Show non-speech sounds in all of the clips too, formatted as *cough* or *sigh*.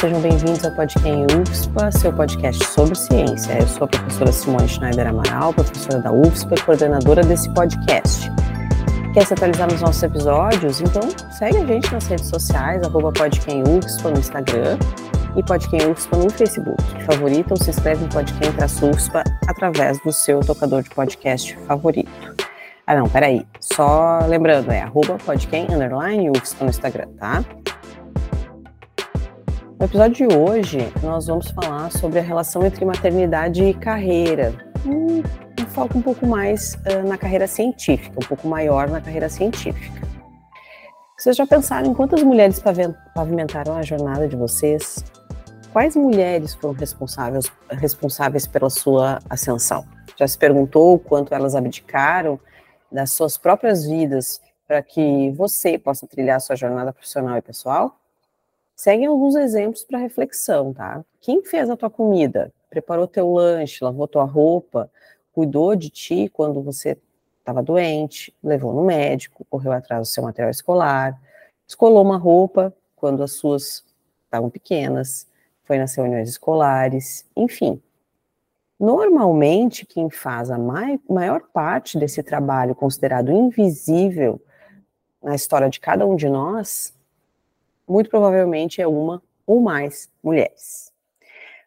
Sejam bem-vindos ao Podcast UFSPA, seu podcast sobre ciência. Eu sou a professora Simone Schneider Amaral, professora da UFSPA e coordenadora desse podcast. Quer se atualizar nos nossos episódios? Então segue a gente nas redes sociais, arroba UFSPA no Instagram e Podcast UFSPA no Facebook. Favorita ou se inscreve no Podcast UFSPA através do seu tocador de podcast favorito. Ah não, peraí, só lembrando, é arroba underline UFSPA no Instagram, tá? No episódio de hoje, nós vamos falar sobre a relação entre maternidade e carreira. Um, um foco um pouco mais uh, na carreira científica, um pouco maior na carreira científica. Vocês já pensaram em quantas mulheres pavimentaram a jornada de vocês? Quais mulheres foram responsáveis, responsáveis pela sua ascensão? Já se perguntou quanto elas abdicaram das suas próprias vidas para que você possa trilhar sua jornada profissional e pessoal? Seguem alguns exemplos para reflexão, tá? Quem fez a tua comida? Preparou teu lanche, lavou tua roupa, cuidou de ti quando você estava doente, levou no médico, correu atrás do seu material escolar, escolou uma roupa quando as suas estavam pequenas, foi nas reuniões escolares, enfim. Normalmente, quem faz a mai maior parte desse trabalho considerado invisível na história de cada um de nós muito provavelmente é uma ou mais mulheres.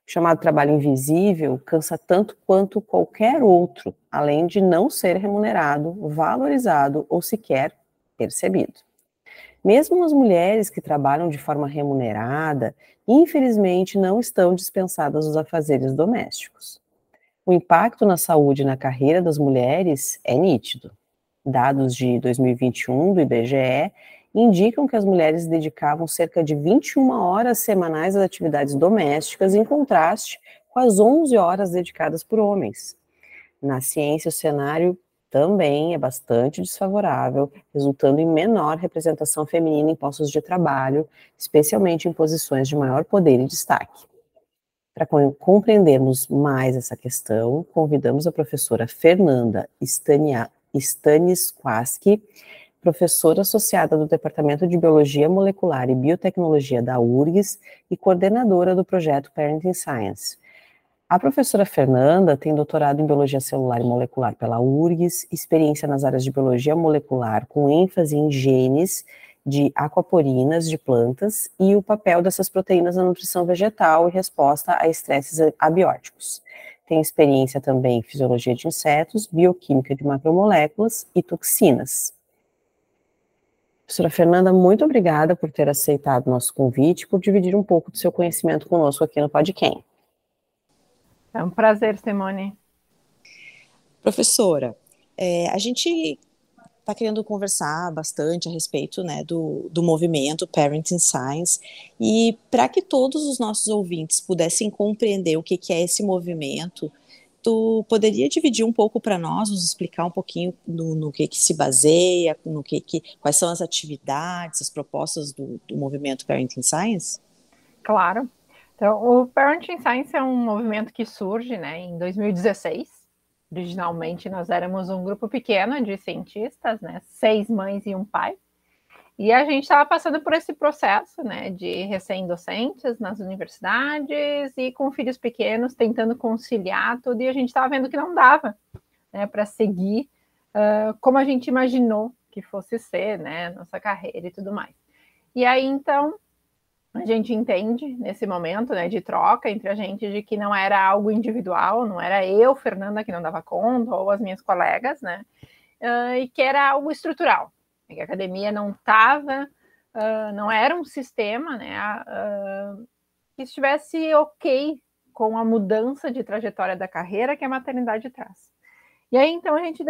O chamado trabalho invisível cansa tanto quanto qualquer outro, além de não ser remunerado, valorizado ou sequer percebido. Mesmo as mulheres que trabalham de forma remunerada, infelizmente não estão dispensadas dos afazeres domésticos. O impacto na saúde e na carreira das mulheres é nítido. Dados de 2021 do IBGE indicam que as mulheres dedicavam cerca de 21 horas semanais às atividades domésticas, em contraste com as 11 horas dedicadas por homens. Na ciência, o cenário também é bastante desfavorável, resultando em menor representação feminina em postos de trabalho, especialmente em posições de maior poder e destaque. Para compreendermos mais essa questão, convidamos a professora Fernanda Stanisquaski, professora associada do Departamento de Biologia Molecular e Biotecnologia da URGS e coordenadora do projeto Parenting Science. A professora Fernanda tem doutorado em Biologia Celular e Molecular pela URGS, experiência nas áreas de Biologia Molecular com ênfase em genes de aquaporinas de plantas e o papel dessas proteínas na nutrição vegetal e resposta a estresses abióticos. Tem experiência também em fisiologia de insetos, bioquímica de macromoléculas e toxinas. Professora Fernanda, muito obrigada por ter aceitado o nosso convite e por dividir um pouco do seu conhecimento conosco aqui no Podquem. É um prazer, Simone. Professora, é, a gente está querendo conversar bastante a respeito né, do, do movimento Parenting Science e para que todos os nossos ouvintes pudessem compreender o que, que é esse movimento, tu poderia dividir um pouco para nós, nos explicar um pouquinho no, no, que, que se baseia, no que, que quais são as atividades, as propostas do, do movimento Parenting Science? Claro. Então, o Parenting Science é um movimento que surge né, em 2016. Originalmente, nós éramos um grupo pequeno de cientistas, né, seis mães e um pai. E a gente estava passando por esse processo, né, de recém-docentes nas universidades e com filhos pequenos, tentando conciliar tudo, e a gente estava vendo que não dava, né, para seguir uh, como a gente imaginou que fosse ser, né, nossa carreira e tudo mais. E aí, então, a gente entende nesse momento, né, de troca entre a gente, de que não era algo individual, não era eu, Fernanda, que não dava conta, ou as minhas colegas, né, uh, e que era algo estrutural, a academia não estava, uh, não era um sistema né, uh, que estivesse ok com a mudança de trajetória da carreira que a maternidade traz. E aí, então, a gente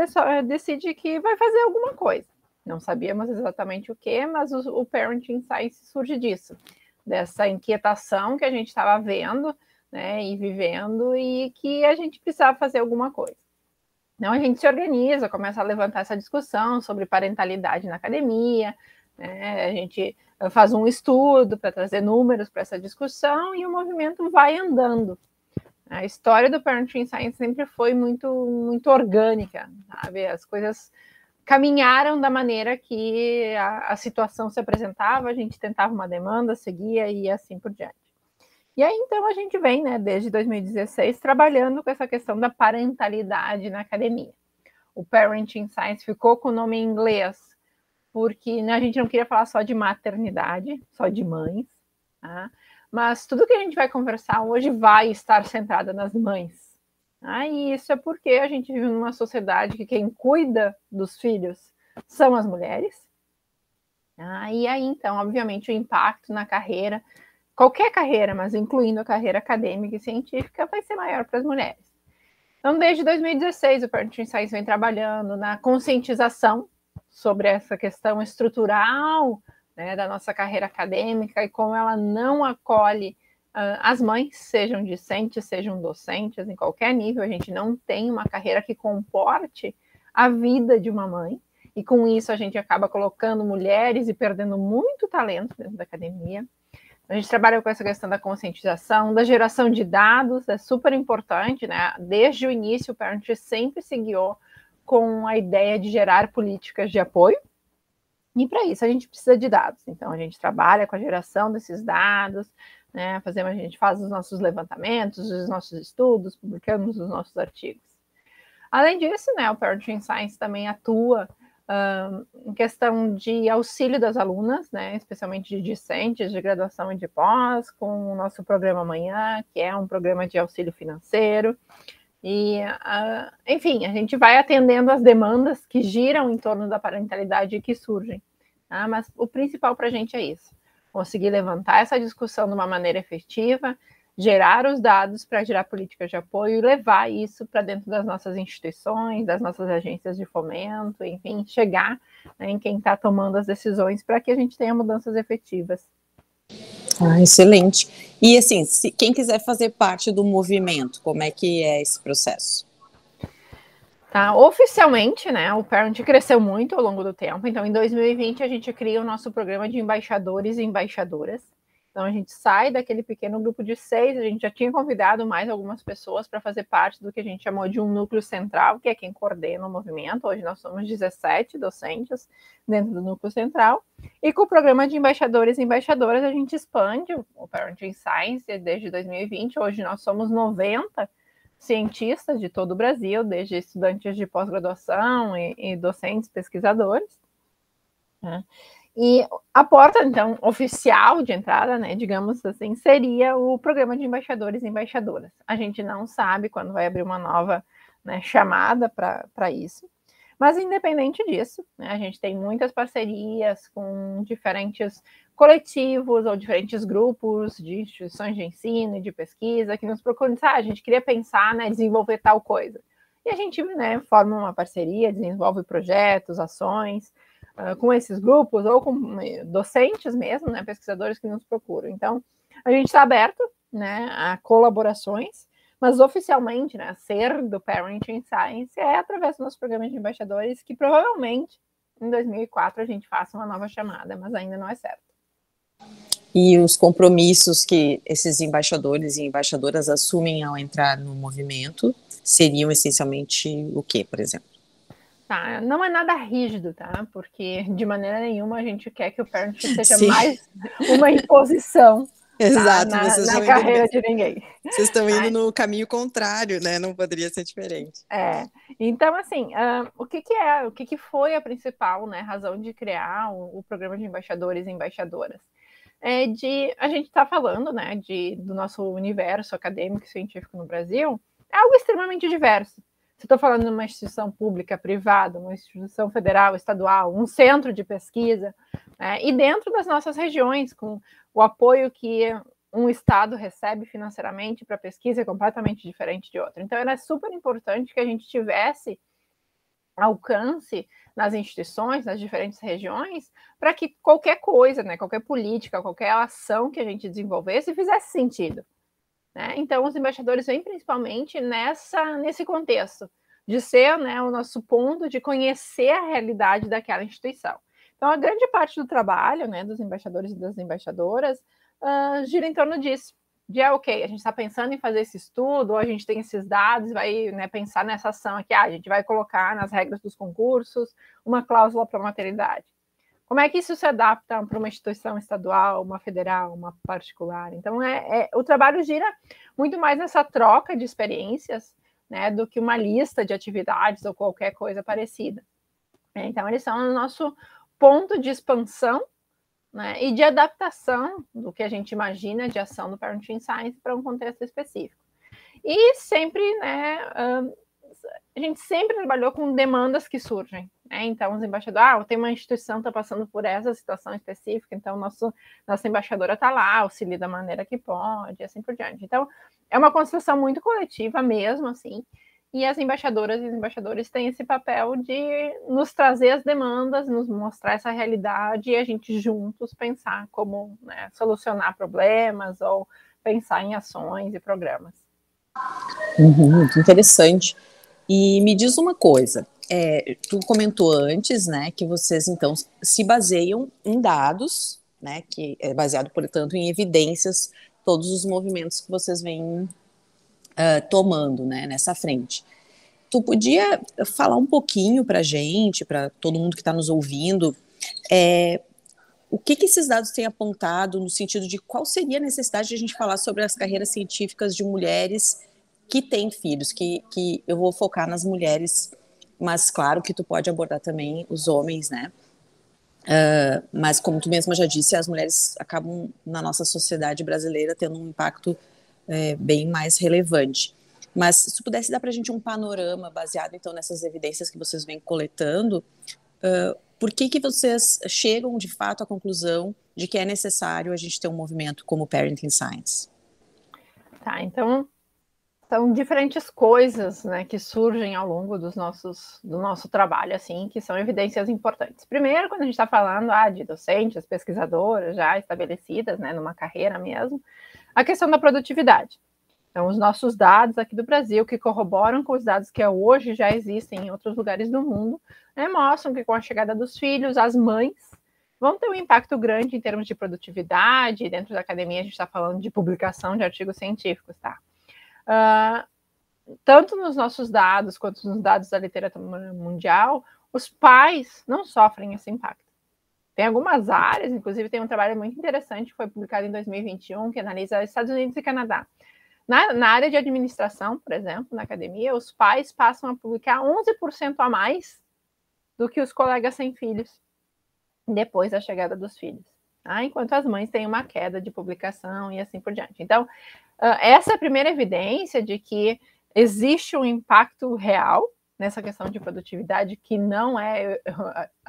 decide que vai fazer alguma coisa. Não sabíamos exatamente o que, mas o, o Parenting Science surge disso, dessa inquietação que a gente estava vendo né, e vivendo e que a gente precisava fazer alguma coisa. Então a gente se organiza, começa a levantar essa discussão sobre parentalidade na academia, né? a gente eh, faz um estudo para trazer números para essa discussão e o movimento vai andando. A história do Parenting Science sempre foi muito, muito orgânica, sabe? As coisas caminharam da maneira que a, a, situação se apresentava, a gente tentava uma demanda, seguia e assim por diante. E aí, então, a gente vem, né, desde 2016, trabalhando com essa questão da parentalidade na academia. O Parenting Science ficou com o nome em inglês, porque né, a gente não queria falar só de maternidade, só de mães, tá? mas tudo que a gente vai conversar hoje vai estar centrada nas mães, ah, e isso é porque a gente vive numa sociedade que quem cuida dos filhos são as mulheres. Ah, e aí, então, obviamente, o impacto na carreira, qualquer carreira, mas incluindo a carreira acadêmica e científica, vai ser maior para as mulheres. Então, desde 2016, o Parenting Science vem trabalhando na conscientização sobre essa questão estrutural né, da nossa carreira acadêmica e como ela não acolhe ah, as mães, sejam discentes, sejam docentes, em qualquer nível, a gente não tem uma carreira que comporte a vida de uma mãe, e com isso a gente acaba colocando mulheres e perdendo muito talento dentro da academia. A gente trabalha com essa questão da conscientização, da geração de dados, é super importante, né? Desde o início, o Parent sempre se guiou com a ideia de gerar políticas de apoio, e para isso a gente precisa de dados. Então a gente trabalha com a geração desses dados, né? Fazemos, a gente faz os nossos levantamentos, os nossos estudos, publicamos os nossos artigos. Além disso, né, o Parenting Science também atua em questão de auxílio das alunas, né, especialmente de discentes de graduação e de pós, com o nosso programa Amanhã, que é um programa de auxílio financeiro. E, uh, enfim, a gente vai atendendo as demandas que giram em torno da parentalidade e que surgem. Tá? Mas o principal para a gente é isso conseguir levantar essa discussão de uma maneira efetiva, gerar os dados para gerar políticas de apoio e levar isso para dentro das nossas instituições, das nossas agências de fomento, enfim, chegar né, em quem está tomando as decisões para que a gente tenha mudanças efetivas. Ah, excelente. E assim, se quem quiser fazer parte do movimento, como é que é esse processo? Tá? Oficialmente, né, o Parent cresceu muito ao longo do tempo. Então, em 2020, a gente cria o nosso programa de embaixadores e embaixadoras. Então, a gente sai daquele pequeno grupo de seis. A gente já tinha convidado mais algumas pessoas para fazer parte do que a gente chamou de um núcleo central, que é quem coordena o movimento. Hoje nós somos 17 docentes dentro do núcleo central. E com o programa de embaixadores e embaixadoras, a gente expande o Parenting Science desde 2020. Hoje nós somos 90 cientistas de todo o Brasil, desde estudantes de pós-graduação e, e, docentes, pesquisadores. Né? E a porta, então, oficial de entrada, né, digamos assim, seria o programa de embaixadores e embaixadoras. A gente não sabe quando vai abrir uma nova né, chamada para isso. Mas, independente disso, né, a gente tem muitas parcerias com diferentes coletivos ou diferentes grupos de instituições de ensino e de pesquisa que nos procuram dizer, ah, a gente queria pensar, né, desenvolver tal coisa. E a gente né, forma uma parceria, desenvolve projetos, ações uh, com esses grupos ou com eh, docentes mesmo, né, pesquisadores que nos procuram. Então, a gente está aberto né, a colaborações, mas oficialmente, né, ser do Parenting Science é através do nosso programa de embaixadores, que provavelmente em 2004 a gente faça uma nova chamada, mas ainda não é certo e os compromissos que esses embaixadores e embaixadoras assumem ao entrar no movimento seriam essencialmente o que, por exemplo? Tá, não é nada rígido, tá? Porque de maneira nenhuma a gente quer que o parent *laughs* seja Sim. mais uma imposição. Tá? Exato, tá? na, vocês na carreira indo, de ninguém. Vocês estão indo no caminho contrário, né? Não poderia ser diferente. É. Então, assim, uh, o que, que é, o que, que foi a principal né, razão de criar o, o programa de embaixadores e embaixadoras? é de a gente está falando, né, de, do nosso universo acadêmico e científico no Brasil, é algo extremamente diverso. Se estou falando de uma instituição pública, privada, uma instituição federal, estadual, um centro de pesquisa, né, e dentro das nossas regiões, com o apoio que um estado recebe financeiramente para pesquisa é completamente diferente de outro. Então, era super importante que a gente tivesse alcance nas instituições, nas diferentes regiões, para que qualquer coisa, né, qualquer política, qualquer ação que a gente desenvolvesse fizesse sentido. Né? Então, os embaixadores vêm principalmente nessa, nesse contexto, de ser né, o nosso ponto de conhecer a realidade daquela instituição. Então, a grande parte do trabalho né, dos embaixadores e das embaixadoras uh, gira em torno disso. de é ok, a gente está pensando em fazer esse estudo, ou a gente tem esses dados, vai né, pensar nessa ação aqui, ah, a gente vai colocar nas regras dos concursos uma cláusula para maternidade. Como é que isso se adapta para uma instituição estadual, uma federal, uma particular? Então, é, é, o trabalho gira muito mais nessa troca de experiências né, do que uma lista de atividades ou qualquer coisa parecida. Então, eles são o nosso ponto de expansão né, e de adaptação do que a gente imagina de ação do Parenting Science para um contexto específico. E sempre, né, a gente sempre trabalhou com demandas que surgem. Né? Então, os embaixadores, ah, tem uma instituição que está passando por essa situação específica, então nosso, nossa embaixadora está lá, auxilia da maneira que pode, assim por diante. Então, é uma construção muito coletiva mesmo, assim, e as embaixadoras e os embaixadores têm esse papel de nos trazer as demandas, nos mostrar essa realidade e a gente juntos pensar como né, solucionar problemas ou pensar em ações e programas. Uhum, muito interessante. E me diz uma coisa, é, tu comentou antes, né, que vocês então se baseiam em dados, né, que é baseado, portanto, em evidências, todos os movimentos que vocês vêm uh, tomando né, nessa frente. Tu podia falar um pouquinho para gente, para todo mundo que está nos ouvindo, é, o que, que, esses dados têm apontado no sentido de qual seria a necessidade de a gente falar sobre as carreiras científicas de mulheres que têm filhos, que, que eu vou focar nas mulheres, mas claro que tu pode abordar também os homens, né? Uh, mas como tu mesma já disse, as mulheres acabam na nossa sociedade brasileira tendo um impacto é, bem mais relevante. Mas se pudesse dar para a gente um panorama baseado então nessas evidências que vocês vêm coletando, uh, por que que vocês chegam de fato à conclusão de que é necessário a gente ter um movimento como Parenting Science? Tá, então são diferentes coisas né, que surgem ao longo dos nossos, do nosso trabalho, assim, que são evidências importantes. Primeiro, quando a gente está falando ah, de docentes, pesquisadoras já estabelecidas, né, numa carreira mesmo, a questão da produtividade. Então, os nossos dados aqui do Brasil, que corroboram com os dados que hoje já existem em outros lugares do mundo, né, mostram que com a chegada dos filhos, as mães vão ter um impacto grande em termos de produtividade. Dentro da academia, a gente está falando de publicação de artigos científicos, tá? Uh, tanto nos nossos dados quanto nos dados da literatura mundial, os pais não sofrem esse impacto. Tem algumas áreas, inclusive tem um trabalho muito interessante que foi publicado em 2021 que analisa Estados Unidos e Canadá. Na, na, área de administração, por exemplo, na academia, os pais passam a publicar 11% a mais do que os colegas sem filhos depois da chegada dos filhos. Tá? Enquanto as mães têm uma queda de publicação e assim por diante. Então, essa é a primeira evidência de que existe um impacto real nessa questão de produtividade que não é.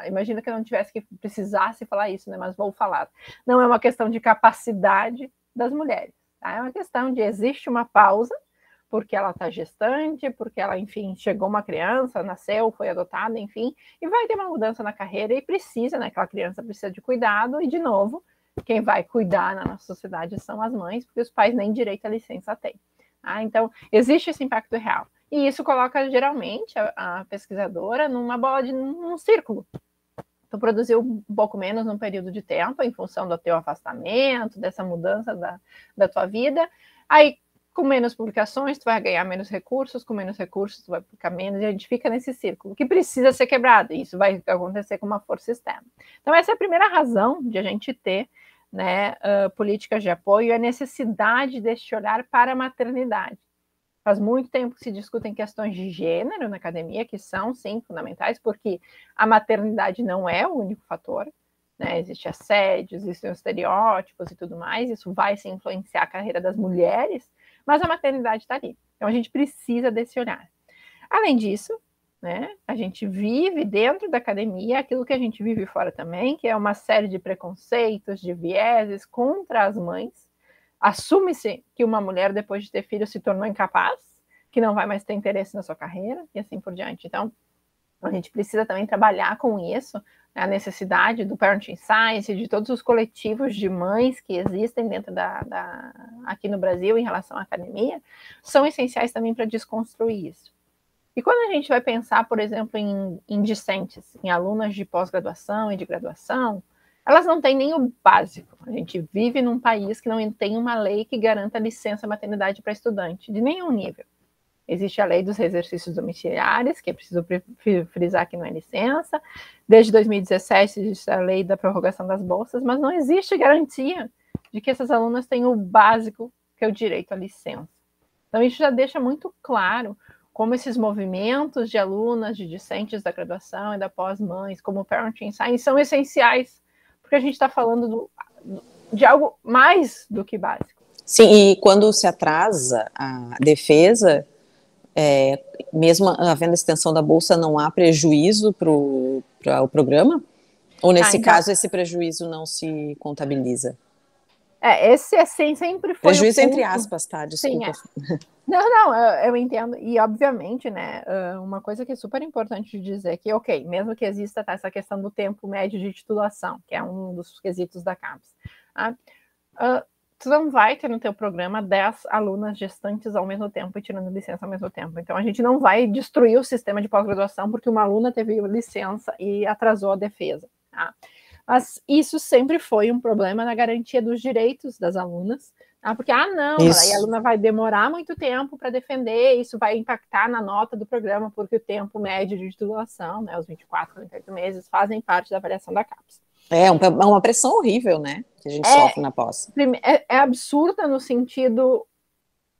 Imagina que eu não tivesse que precisasse falar isso, né? Mas vou falar. Não é uma questão de capacidade das mulheres. Tá? É uma questão de existe uma pausa porque ela está gestante, porque ela, enfim, chegou uma criança, nasceu, foi adotada, enfim, e vai ter uma mudança na carreira e precisa, né? Aquela criança precisa de cuidado, e de novo, quem vai cuidar na nossa sociedade são as mães, porque os pais nem direito à licença têm. Tá? Então, existe esse impacto real. E isso coloca geralmente a, a pesquisadora numa bola de num círculo. Tu produziu um pouco menos num período de tempo, em função do teu afastamento, dessa mudança da, da tua vida. Aí, com menos publicações, tu vai ganhar menos recursos, com menos recursos, tu vai publicar menos, e a gente fica nesse círculo, que precisa ser quebrado, e isso vai acontecer com uma força externa. Então, essa é a primeira razão de a gente ter né, uh, políticas de apoio, a necessidade deste olhar para a maternidade. Faz muito tempo que se discutem questões de gênero na academia, que são, sim, fundamentais, porque a maternidade não é o único fator. Né? Existe assédio, existem estereótipos e tudo mais, isso vai se influenciar a carreira das mulheres, mas a maternidade está ali. Então a gente precisa desse olhar. Além disso, né, a gente vive dentro da academia aquilo que a gente vive fora também, que é uma série de preconceitos, de vieses contra as mães, Assume-se que uma mulher, depois de ter filho, se tornou incapaz, que não vai mais ter interesse na sua carreira e assim por diante. Então, a gente precisa também trabalhar com isso, né, a necessidade do Parenting Science, de todos os coletivos de mães que existem dentro da, da aqui no Brasil em relação à academia, são essenciais também para desconstruir isso. E quando a gente vai pensar, por exemplo, em, em discentes, em alunas de pós-graduação e de graduação, elas não têm nem o básico. A gente vive num país que não tem uma lei que garanta licença maternidade para estudante, de nenhum nível. Existe a lei dos exercícios domiciliares, que é preciso frisar que não é licença. Desde 2017 existe a lei da prorrogação das bolsas, mas não existe garantia de que essas alunas tenham o básico, que é o direito à licença. Então, isso já deixa muito claro como esses movimentos de alunas, de discentes da graduação e da pós-mães, como o Parenting Science, são essenciais, porque a gente está falando do, de algo mais do que básico. Sim, e quando se atrasa a defesa, é, mesmo havendo extensão da bolsa, não há prejuízo para o pro programa? Ou nesse ah, então... caso, esse prejuízo não se contabiliza? É, esse é sempre foi. Prejuízo entre aspas, tá? Desculpa. Sim, é. Não, não, eu, eu, entendo. E, obviamente, né, uma coisa que é super importante de dizer é que, ok, mesmo que exista tá, essa questão do tempo médio de titulação, que é um dos quesitos da CAPES, tá? uh, tu não vai ter no teu programa 10 alunas gestantes ao mesmo tempo e tirando licença ao mesmo tempo. Então, a gente não vai destruir o sistema de pós-graduação porque uma aluna teve licença e atrasou a defesa, tá? Mas isso sempre foi um problema na garantia dos direitos das alunas, tá? porque, ah, não, aí a aluna vai demorar muito tempo para defender, isso vai impactar na nota do programa, porque o tempo médio de titulação, né, os 24, 48 meses, fazem parte da avaliação da CAPES. É, é uma pressão horrível, né, que a gente é, sofre na pós. É, é absurda no sentido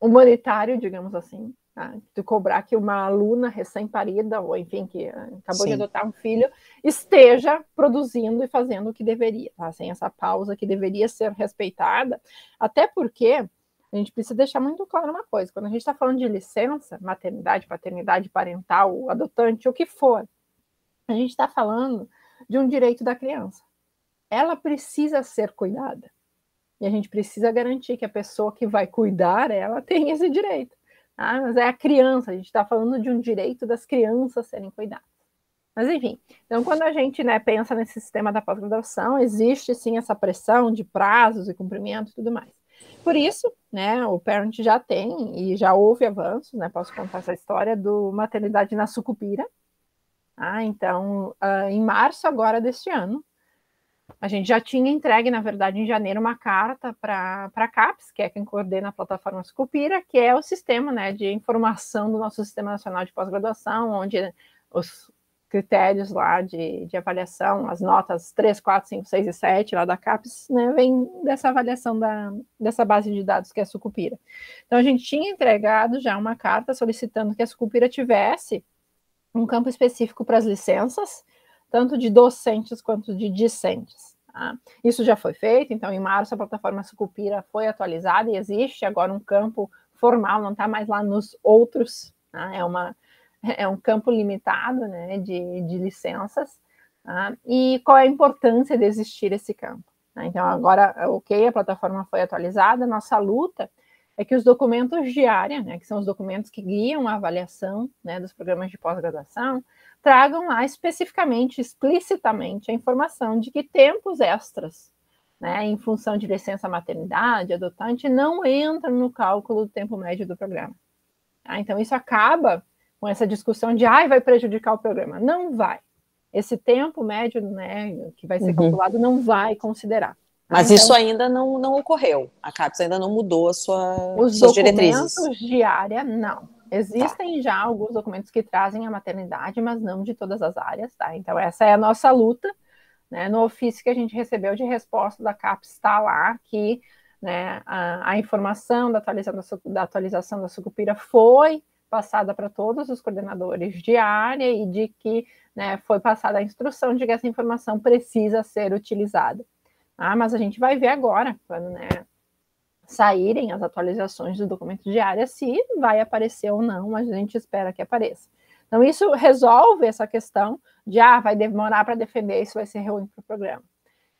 humanitário, digamos assim, Tá? De cobrar que uma aluna recém-parida, ou enfim, que eh, acabou Sim. de adotar um filho, esteja produzindo e fazendo o que deveria, tá? sem essa pausa que deveria ser respeitada, até porque a gente precisa deixar muito claro uma coisa: quando a gente está falando de licença, maternidade, paternidade parental, adotante, o que for, a gente está falando de um direito da criança. Ela precisa ser cuidada. E a gente precisa garantir que a pessoa que vai cuidar ela tem esse direito. Ah, mas é a criança, a gente está falando de um direito das crianças serem cuidadas. Mas enfim, então quando a gente né, pensa nesse sistema da pós-graduação, existe sim essa pressão de prazos e cumprimento e tudo mais. Por isso, né, o Parent já tem e já houve avanços, né, posso contar essa história do maternidade na Sucupira. Ah, então, uh, em março agora deste ano, a gente já tinha entregue, na verdade, em janeiro, uma carta para a CAPES, que é quem coordena a plataforma Scopira, que é o sistema né, de informação do nosso Sistema Nacional de Pós-Graduação, onde os critérios lá de, de avaliação, as notas 3, 4, 5, 6 e 7 lá da CAPES, né, vem dessa avaliação da, dessa base de dados que é a Sucupira. Então, a gente tinha entregado já uma carta solicitando que a Sucupira tivesse um campo específico para as licenças, tanto de docentes quanto de discentes. Tá? Isso já foi feito, então em março a plataforma Sucupira foi atualizada e existe agora um campo formal, não está mais lá nos outros, tá? é, uma, é um campo limitado né, de, de licenças. Tá? E qual é a importância de existir esse campo? Tá? Então, agora, ok, a plataforma foi atualizada, nossa luta é que os documentos área, né, que são os documentos que guiam a avaliação né, dos programas de pós-graduação, tragam lá especificamente, explicitamente, a informação de que tempos extras, né, em função de licença maternidade, adotante, não entram no cálculo do tempo médio do programa. Tá? Então, isso acaba com essa discussão de, ai, vai prejudicar o programa. Não vai. Esse tempo médio né, que vai ser uhum. calculado não vai considerar. Mas então, isso ainda não, não ocorreu. A CAPES ainda não mudou a sua, os suas diretrizes. Os documentos de área, não. Existem tá. já alguns documentos que trazem a maternidade, mas não de todas as áreas, tá? Então, essa é a nossa luta. Né? No ofício que a gente recebeu de resposta da CAPES está lá que né, a, a, informação da atualização da, da atualização da Sucupira foi passada para todos os coordenadores de área e de que né, foi passada a instrução de que essa informação precisa ser utilizada. Ah, mas a gente vai ver agora, quando né, saírem as atualizações do documento de área, se vai aparecer ou não, mas a gente espera que apareça. Então, isso resolve essa questão de, ah, vai demorar para defender, isso vai ser ruim para o programa.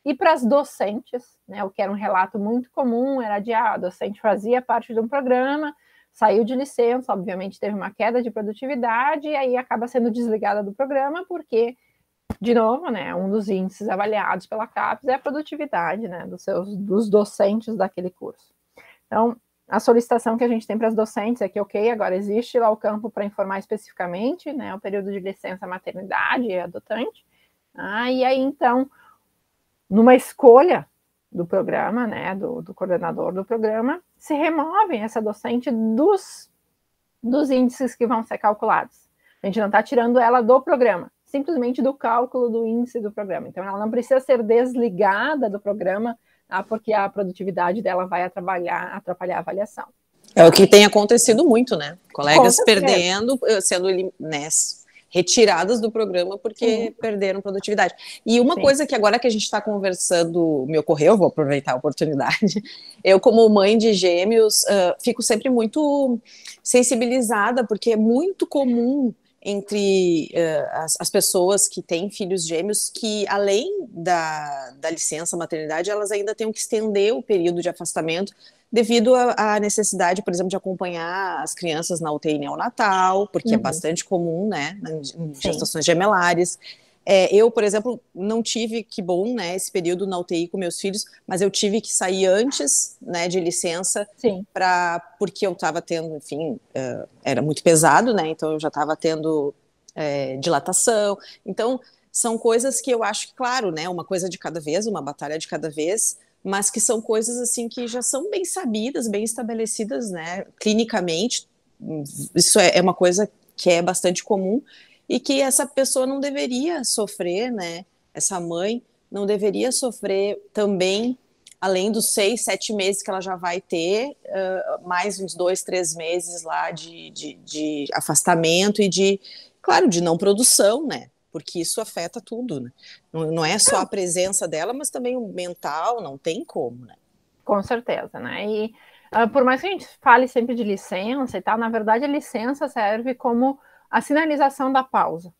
E para as docentes, né, o que era um relato muito comum era de, ah, a docente fazia parte de um programa, saiu de licença, obviamente teve uma queda de produtividade, e aí acaba sendo desligada do programa, porque, de novo, né, um dos índices avaliados pela CAPES é a produtividade né, dos, seus, dos docentes daquele curso. Então, a solicitação que a gente tem para as docentes é que, ok, agora existe lá o campo para informar especificamente, né, o período de licença maternidade e adotante, ah, e aí, então, numa escolha do programa, né, do, do coordenador do programa, se removem essa docente dos, dos índices que vão ser calculados. A gente não está tirando ela do programa, simplesmente do cálculo do índice do programa. Então, ela não precisa ser desligada do programa, tá, porque a produtividade dela vai atrapalhar, atrapalhar a avaliação. É o que tem acontecido muito, né? Colegas perdendo, eh, sendo né, retiradas do programa porque Sim. perderam produtividade. E uma Sim. coisa que agora que a gente está conversando me ocorreu, vou aproveitar a oportunidade. *laughs* Eu, como mãe de gêmeos, uh, fico sempre muito sensibilizada, porque é muito comum entre uh, as, as, pessoas que têm filhos gêmeos que, além da, da licença maternidade, elas ainda têm que estender o período de afastamento devido à necessidade, por exemplo, de acompanhar as crianças na UTI neonatal, porque é uhum. é bastante comum, né, em gestações Sim. gemelares. É, eu, por exemplo, não tive, que bom, né, esse período na UTI com meus filhos, mas eu tive que sair antes, né, de licença, para porque eu estava tendo, enfim, uh, era muito pesado, né, então eu já estava tendo é, dilatação. Então, são coisas que eu acho que, claro, né, uma coisa de cada vez, uma batalha de cada vez, mas que são coisas assim que já são bem sabidas, bem estabelecidas, né, clinicamente. Isso é, é uma coisa que é bastante comum e que essa pessoa não deveria sofrer, né? Essa mãe não deveria sofrer também, além dos seis, sete meses que ela já vai ter, uh, mais uns dois, três meses lá de, de, de afastamento e de, claro, de não produção, né? porque isso afeta tudo, né? Não, não é só a presença dela, mas também o mental, não tem como, né? Com certeza, né? E uh, por mais que a gente fale sempre de licença e tal, na verdade a licença serve como a sinalização da pausa.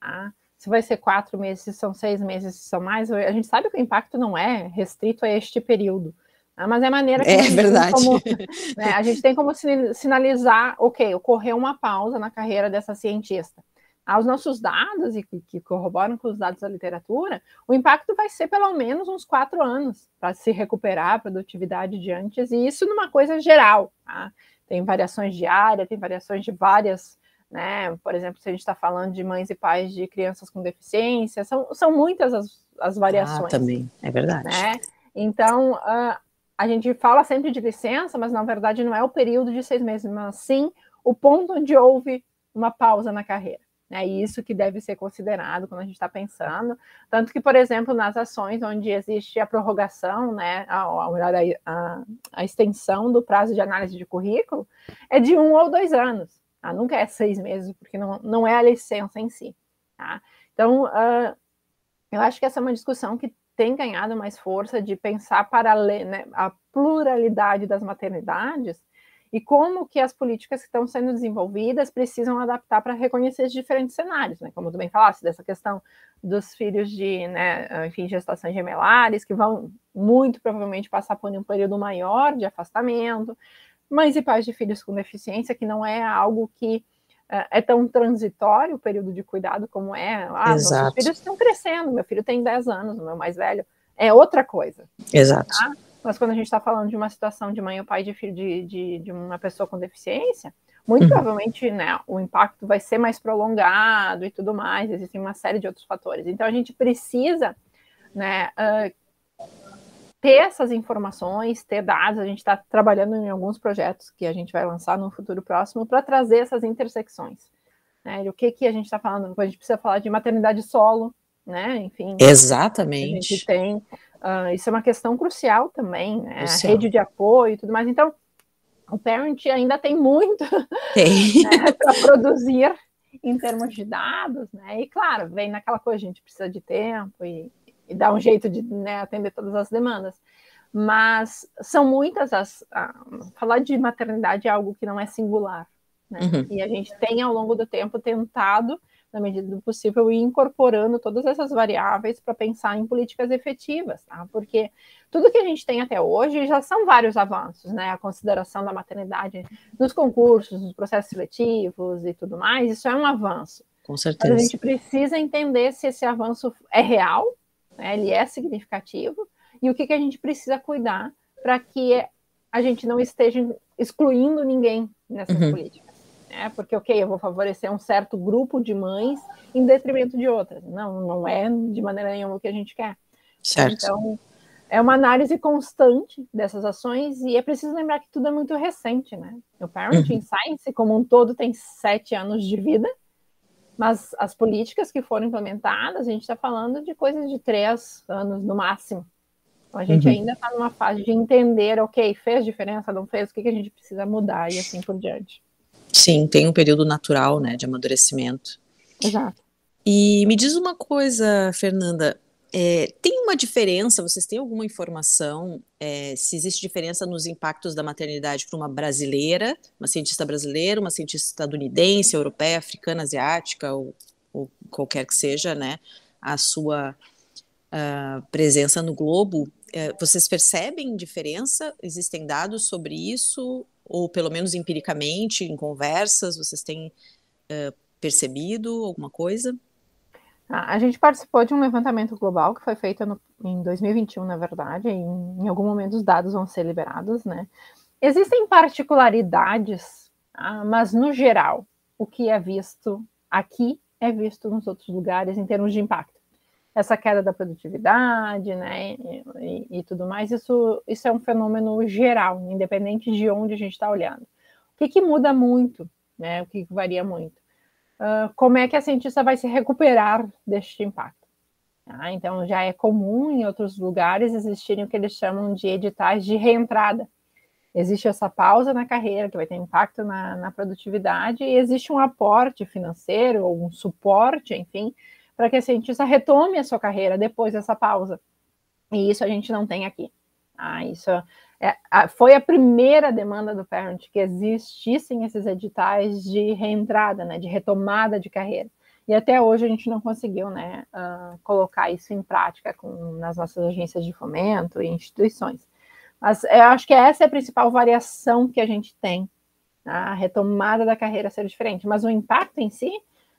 Tá? Se vai ser quatro meses, se são seis meses, se são mais, a gente sabe que o impacto não é restrito a este período. Tá? Mas é a maneira que é, a, gente verdade. Como, *laughs* né, a gente tem como sinalizar, ok, ocorreu uma pausa na carreira dessa cientista aos nossos dados, e que corroboram com os dados da literatura, o impacto vai ser pelo menos uns quatro anos para se recuperar a produtividade de antes, e isso numa coisa geral. Tá? Tem variações de área, tem variações de várias, né? Por exemplo, se a gente está falando de mães e pais de crianças com deficiência, são, são muitas as, as variações. Ah, também, é verdade. Né? Então, uh, a gente fala sempre de licença, mas na verdade não é o período de seis meses, mas sim o ponto onde houve uma pausa na carreira. É isso que deve ser considerado quando a gente está pensando. Tanto que, por exemplo, nas ações onde existe a prorrogação, né, a, a, a, a extensão do prazo de análise de currículo, é de um ou dois anos. Tá? Nunca é seis meses, porque não, não é a licença em si. Tá? Então, uh, eu acho que essa é uma discussão que tem ganhado mais força de pensar para né, a pluralidade das maternidades e como que as políticas que estão sendo desenvolvidas precisam adaptar para reconhecer diferentes cenários, né? Como tu bem falaste, dessa questão dos filhos de, né, enfim, gestações gemelares, que vão muito provavelmente passar por um período maior de afastamento, mães e pais de filhos com deficiência, que não é algo que uh, é tão transitório o período de cuidado como é. Ah, Exato. filhos estão crescendo, meu filho tem 10 anos, o meu mais velho, é outra coisa. Exato. Tá? Mas quando a gente está falando de uma situação de mãe ou pai de filho de, de, de uma pessoa com deficiência, muito uhum. provavelmente né, o impacto vai ser mais prolongado e tudo mais, existem uma série de outros fatores. Então a gente precisa né, uh, ter essas informações, ter dados, a gente está trabalhando em alguns projetos que a gente vai lançar no futuro próximo para trazer essas intersecções. Né, o que, que a gente está falando? A gente precisa falar de maternidade solo, né? Enfim. Exatamente. A gente tem Uh, isso é uma questão crucial também, né? A rede de apoio e tudo mais. Então, o Parent ainda tem muito *laughs* né, para produzir em termos de dados, né? E claro, vem naquela coisa, a gente precisa de tempo e, e dá um jeito de né, atender todas as demandas. Mas são muitas as. Uh, falar de maternidade é algo que não é singular. Né? Uhum. E a gente tem, ao longo do tempo, tentado na medida do possível, ir incorporando todas essas variáveis para pensar em políticas efetivas, tá? Porque tudo que a gente tem até hoje já são vários avanços, né? A consideração da maternidade nos concursos, nos processos seletivos e tudo mais, isso é um avanço. Com certeza. Mas a gente precisa entender se esse avanço é real, né? ele é significativo, e o que, que a gente precisa cuidar para que a gente não esteja excluindo ninguém nessas uhum. políticas né? Porque, ok, eu vou favorecer um certo grupo de mães em detrimento de outras. Não, não é de maneira nenhuma o que a gente quer. Certo. Então, é uma análise constante dessas ações e é preciso lembrar que tudo é muito recente, né? O Parenting uhum. Science, como um todo, tem sete anos de vida, mas as políticas que foram implementadas, a gente está falando de coisas de três anos no máximo. Então, a gente uhum. ainda está numa fase de entender, ok, fez diferença, não fez, o que, que a gente precisa mudar e assim por diante. Sim, tem um período natural, né, de amadurecimento. Exato. E me diz uma coisa, Fernanda, é, tem uma diferença, vocês têm alguma informação é, se existe diferença nos impactos da maternidade para uma brasileira, uma cientista brasileira, uma cientista estadunidense, europeia, africana, asiática, ou, ou qualquer que seja, né, a sua uh, presença no globo, é, vocês percebem diferença? Existem dados sobre isso? Ou pelo menos empiricamente, em conversas, vocês têm uh, percebido alguma coisa? A gente participou de um levantamento global que foi feito no, em 2021, na verdade, em, em algum momento os dados vão ser liberados, né? Existem particularidades, ah, mas no geral, o que é visto aqui é visto nos outros lugares em termos de impacto. Essa queda da produtividade, né, e, e tudo mais, isso, isso é um fenômeno geral, independente de onde a gente está olhando. O que, que muda muito, né, o que varia muito? Uh, como é que a cientista vai se recuperar deste impacto. Ah, então, já é comum em outros lugares existirem o que eles chamam de editais de reentrada. Existe essa pausa na carreira, que vai ter impacto na, na produtividade, e existe um aporte financeiro, ou um suporte, enfim, para que a cientista retome a sua carreira depois dessa pausa. E isso a gente não tem aqui. Ah, isso é, foi a primeira demanda do parent que existissem esses editais de reentrada, né, de retomada de carreira. E até hoje a gente não conseguiu né, uh, colocar isso em prática com, nas nossas agências de fomento e instituições. Mas eu acho que essa é a principal variação que a gente tem, a retomada da carreira ser diferente. Mas o impacto em si,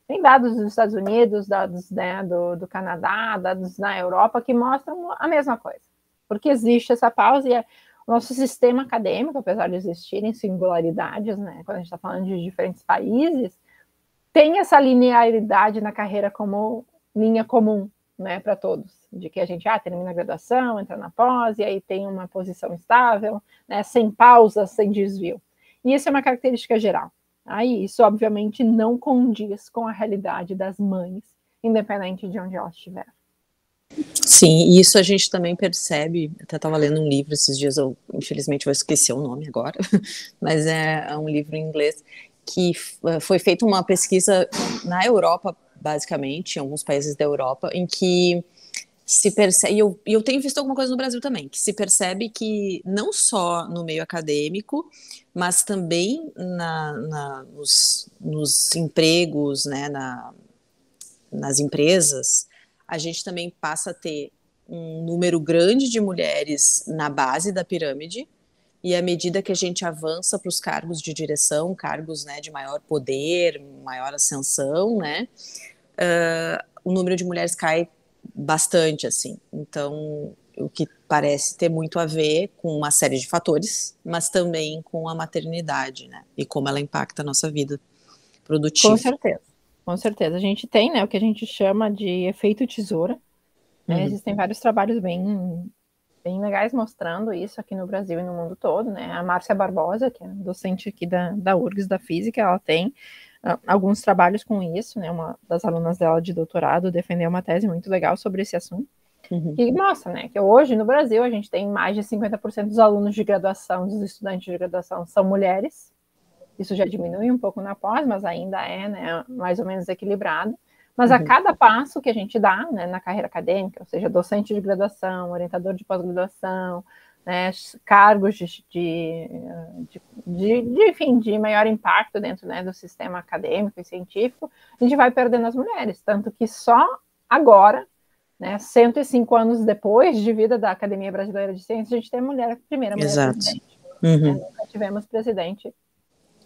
tem dados dos Estados Unidos, dados né, do, do Canadá, dados na Europa que mostram a mesma coisa. Porque existe essa pausa e é, nosso sistema acadêmico, apesar de existirem singularidades, né, quando a gente está falando de diferentes países, tem essa linearidade na carreira como linha comum, né, para todos, de que a gente ah, termina a graduação, entra na pós, e aí tem uma posição estável, né, sem pausa, sem desvio. E isso é uma característica geral. Aí isso, obviamente, não condiz com a realidade das mães, independente de onde elas estiverem. Sim, e isso a gente também percebe. Até estava lendo um livro esses dias, eu infelizmente vou esquecer o nome agora, *laughs* mas é, é um livro em inglês que eh, foi feita uma pesquisa na Europa, basicamente, em alguns países da Europa, em que se percebe, e eu, eu tenho visto alguma coisa no Brasil também, que se percebe que não só no meio acadêmico, mas também na, na nos, nos empregos, né, na, nas empresas, a gente também passa a ter um número grande de mulheres na base da pirâmide, e à medida que a gente avança para os cargos de direção, cargos né, de maior poder, maior ascensão, né, uh, o número de mulheres cai bastante, assim. Então, o que parece ter muito a ver com uma série de fatores, mas também com a maternidade, né, e como ela impacta a nossa vida produtiva. Com certeza. Com certeza. A gente tem, né, o que a gente chama de efeito tesoura. Né? Uhum. Existem vários trabalhos bem, bem legais mostrando isso aqui no Brasil e no mundo todo, né? A Márcia Barbosa, que é docente aqui da, da URGS da Física, ela tem uh, alguns trabalhos com isso, né? Uma das alunas dela de doutorado defendeu uma tese muito legal sobre esse assunto. Uhum. Que mostra, né, que hoje no Brasil a gente tem mais de 50% dos alunos de graduação, dos estudantes de graduação são mulheres, isso já diminui um pouco na pós, mas ainda é né, mais ou menos equilibrado. Mas uhum. a cada passo que a gente dá né, na carreira acadêmica, ou seja, docente de graduação, orientador de pós-graduação, né, cargos de, de, de, de, enfim, de maior impacto dentro né, do sistema acadêmico e científico, a gente vai perdendo as mulheres. Tanto que só agora, né, 105 anos depois de vida da Academia Brasileira de Ciências, a gente tem a mulher, a primeira mulher Exato. presidente. Uhum. Nunca tivemos presidente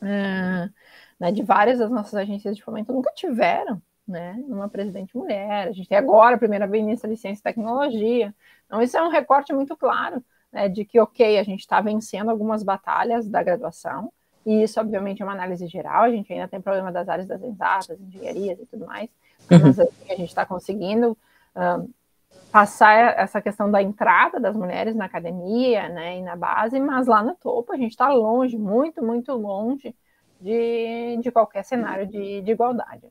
uh, né, de várias das nossas agências de fomento nunca tiveram né, uma presidente mulher. A gente tem agora a primeira ministra de Ciência e Tecnologia. Então, isso é um recorte muito claro né, de que, ok, a gente está vencendo algumas batalhas da graduação, e isso, obviamente, é uma análise geral. A gente ainda tem problema das áreas das exatas, engenharias e tudo mais, uhum. mas a gente está conseguindo uh, passar essa questão da entrada das mulheres na academia, né, e na base, mas lá no topo a gente está longe, muito, muito longe de, de qualquer cenário de, de igualdade.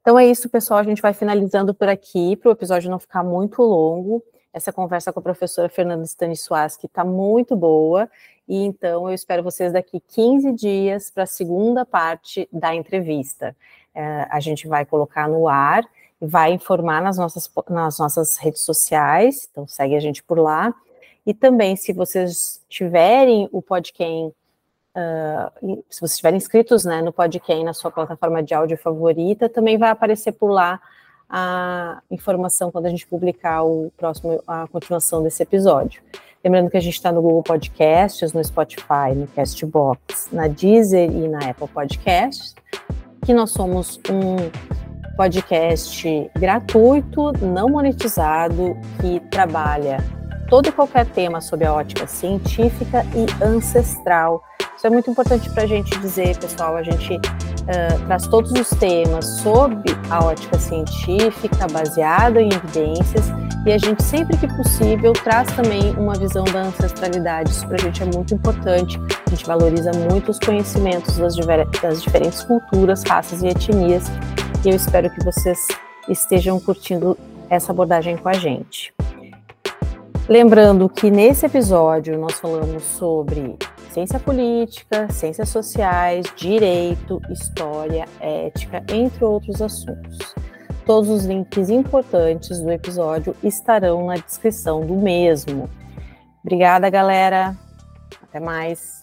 Então é isso, pessoal. A gente vai finalizando por aqui, para o episódio não ficar muito longo. Essa conversa com a professora Fernanda Stanisłaski está muito boa, e então eu espero vocês daqui 15 dias para a segunda parte da entrevista. É, a gente vai colocar no ar vai informar nas nossas, nas nossas redes sociais, então segue a gente por lá. E também, se vocês tiverem o podcast, uh, se vocês estiverem inscritos né, no podcast na sua plataforma de áudio favorita, também vai aparecer por lá a informação quando a gente publicar o próximo, a continuação desse episódio. Lembrando que a gente está no Google Podcasts, no Spotify, no Castbox, na Deezer e na Apple Podcasts, que nós somos um podcast gratuito, não monetizado, que trabalha todo e qualquer tema sobre a ótica científica e ancestral. Isso é muito importante para a gente dizer, pessoal. A gente uh, traz todos os temas sobre a ótica científica, baseada em evidências, e a gente, sempre que possível, traz também uma visão da ancestralidade. Isso para a gente é muito importante. A gente valoriza muito os conhecimentos das, das diferentes culturas, raças e etnias e eu espero que vocês estejam curtindo essa abordagem com a gente. Lembrando que nesse episódio nós falamos sobre ciência política, ciências sociais, direito, história, ética, entre outros assuntos. Todos os links importantes do episódio estarão na descrição do mesmo. Obrigada, galera. Até mais.